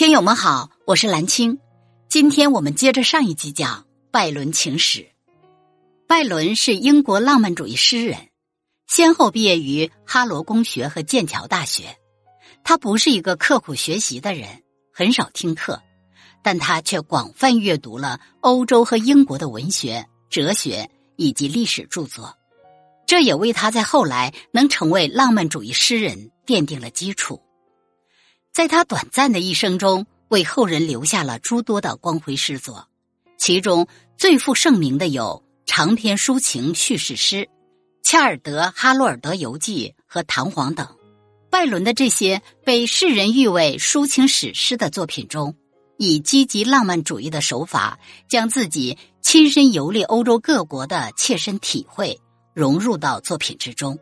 听友们好，我是蓝青。今天我们接着上一集讲拜伦情史。拜伦是英国浪漫主义诗人，先后毕业于哈罗公学和剑桥大学。他不是一个刻苦学习的人，很少听课，但他却广泛阅读了欧洲和英国的文学、哲学以及历史著作，这也为他在后来能成为浪漫主义诗人奠定了基础。在他短暂的一生中，为后人留下了诸多的光辉诗作，其中最负盛名的有长篇抒情叙事诗《切尔德哈洛尔德游记》和《弹簧》等。拜伦的这些被世人誉为抒情史诗的作品中，以积极浪漫主义的手法，将自己亲身游历欧洲各国的切身体会融入到作品之中，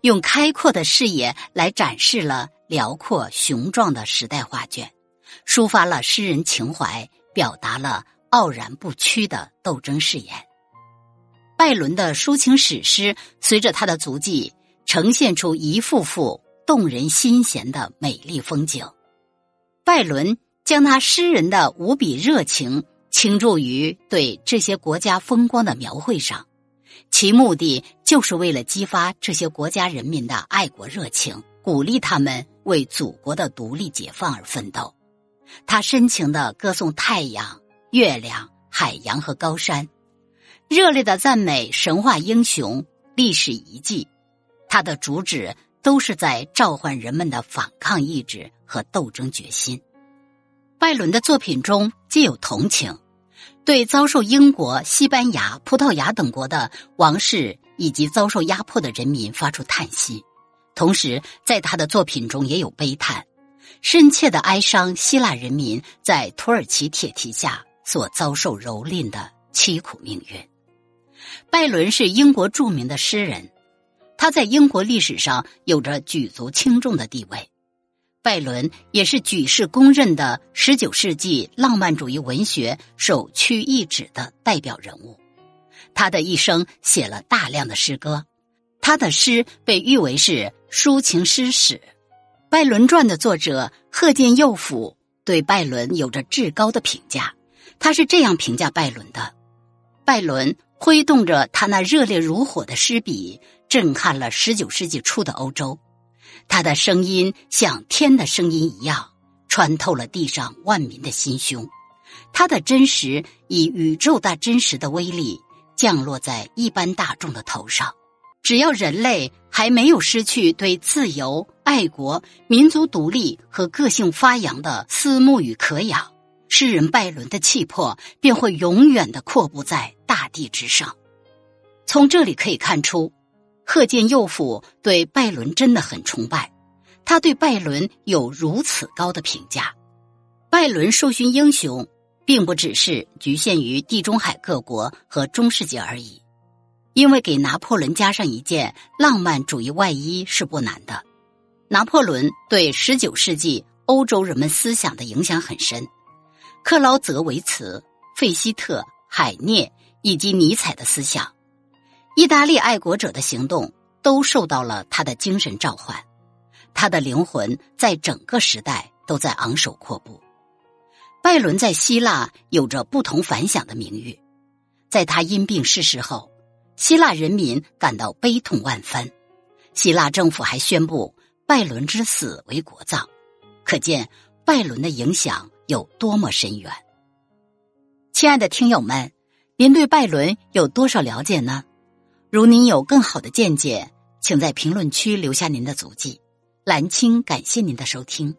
用开阔的视野来展示了。辽阔雄壮的时代画卷，抒发了诗人情怀，表达了傲然不屈的斗争誓言。拜伦的抒情史诗，随着他的足迹，呈现出一幅幅动人心弦的美丽风景。拜伦将他诗人的无比热情倾注于对这些国家风光的描绘上，其目的就是为了激发这些国家人民的爱国热情。鼓励他们为祖国的独立解放而奋斗。他深情的歌颂太阳、月亮、海洋和高山，热烈的赞美神话英雄、历史遗迹。他的主旨都是在召唤人们的反抗意志和斗争决心。拜伦的作品中既有同情，对遭受英国、西班牙、葡萄牙等国的王室以及遭受压迫的人民发出叹息。同时，在他的作品中也有悲叹，深切的哀伤希腊人民在土耳其铁蹄下所遭受蹂躏的凄苦命运。拜伦是英国著名的诗人，他在英国历史上有着举足轻重的地位。拜伦也是举世公认的十九世纪浪漫主义文学首屈一指的代表人物，他的一生写了大量的诗歌。他的诗被誉为是抒情诗史，《拜伦传》的作者贺建佑甫对拜伦有着至高的评价。他是这样评价拜伦的：拜伦挥动着他那热烈如火的诗笔，震撼了十九世纪初的欧洲。他的声音像天的声音一样，穿透了地上万民的心胸。他的真实以宇宙大真实的威力，降落在一般大众的头上。只要人类还没有失去对自由、爱国、民族独立和个性发扬的思慕与渴仰，诗人拜伦的气魄便会永远的阔步在大地之上。从这里可以看出，贺建佑甫对拜伦真的很崇拜，他对拜伦有如此高的评价。拜伦受勋英雄，并不只是局限于地中海各国和中世纪而已。因为给拿破仑加上一件浪漫主义外衣是不难的。拿破仑对十九世纪欧洲人们思想的影响很深，克劳泽维茨、费希特、海涅以及尼采的思想，意大利爱国者的行动都受到了他的精神召唤。他的灵魂在整个时代都在昂首阔步。拜伦在希腊有着不同凡响的名誉，在他因病逝世后。希腊人民感到悲痛万分，希腊政府还宣布拜伦之死为国葬，可见拜伦的影响有多么深远。亲爱的听友们，您对拜伦有多少了解呢？如您有更好的见解，请在评论区留下您的足迹。蓝青感谢您的收听。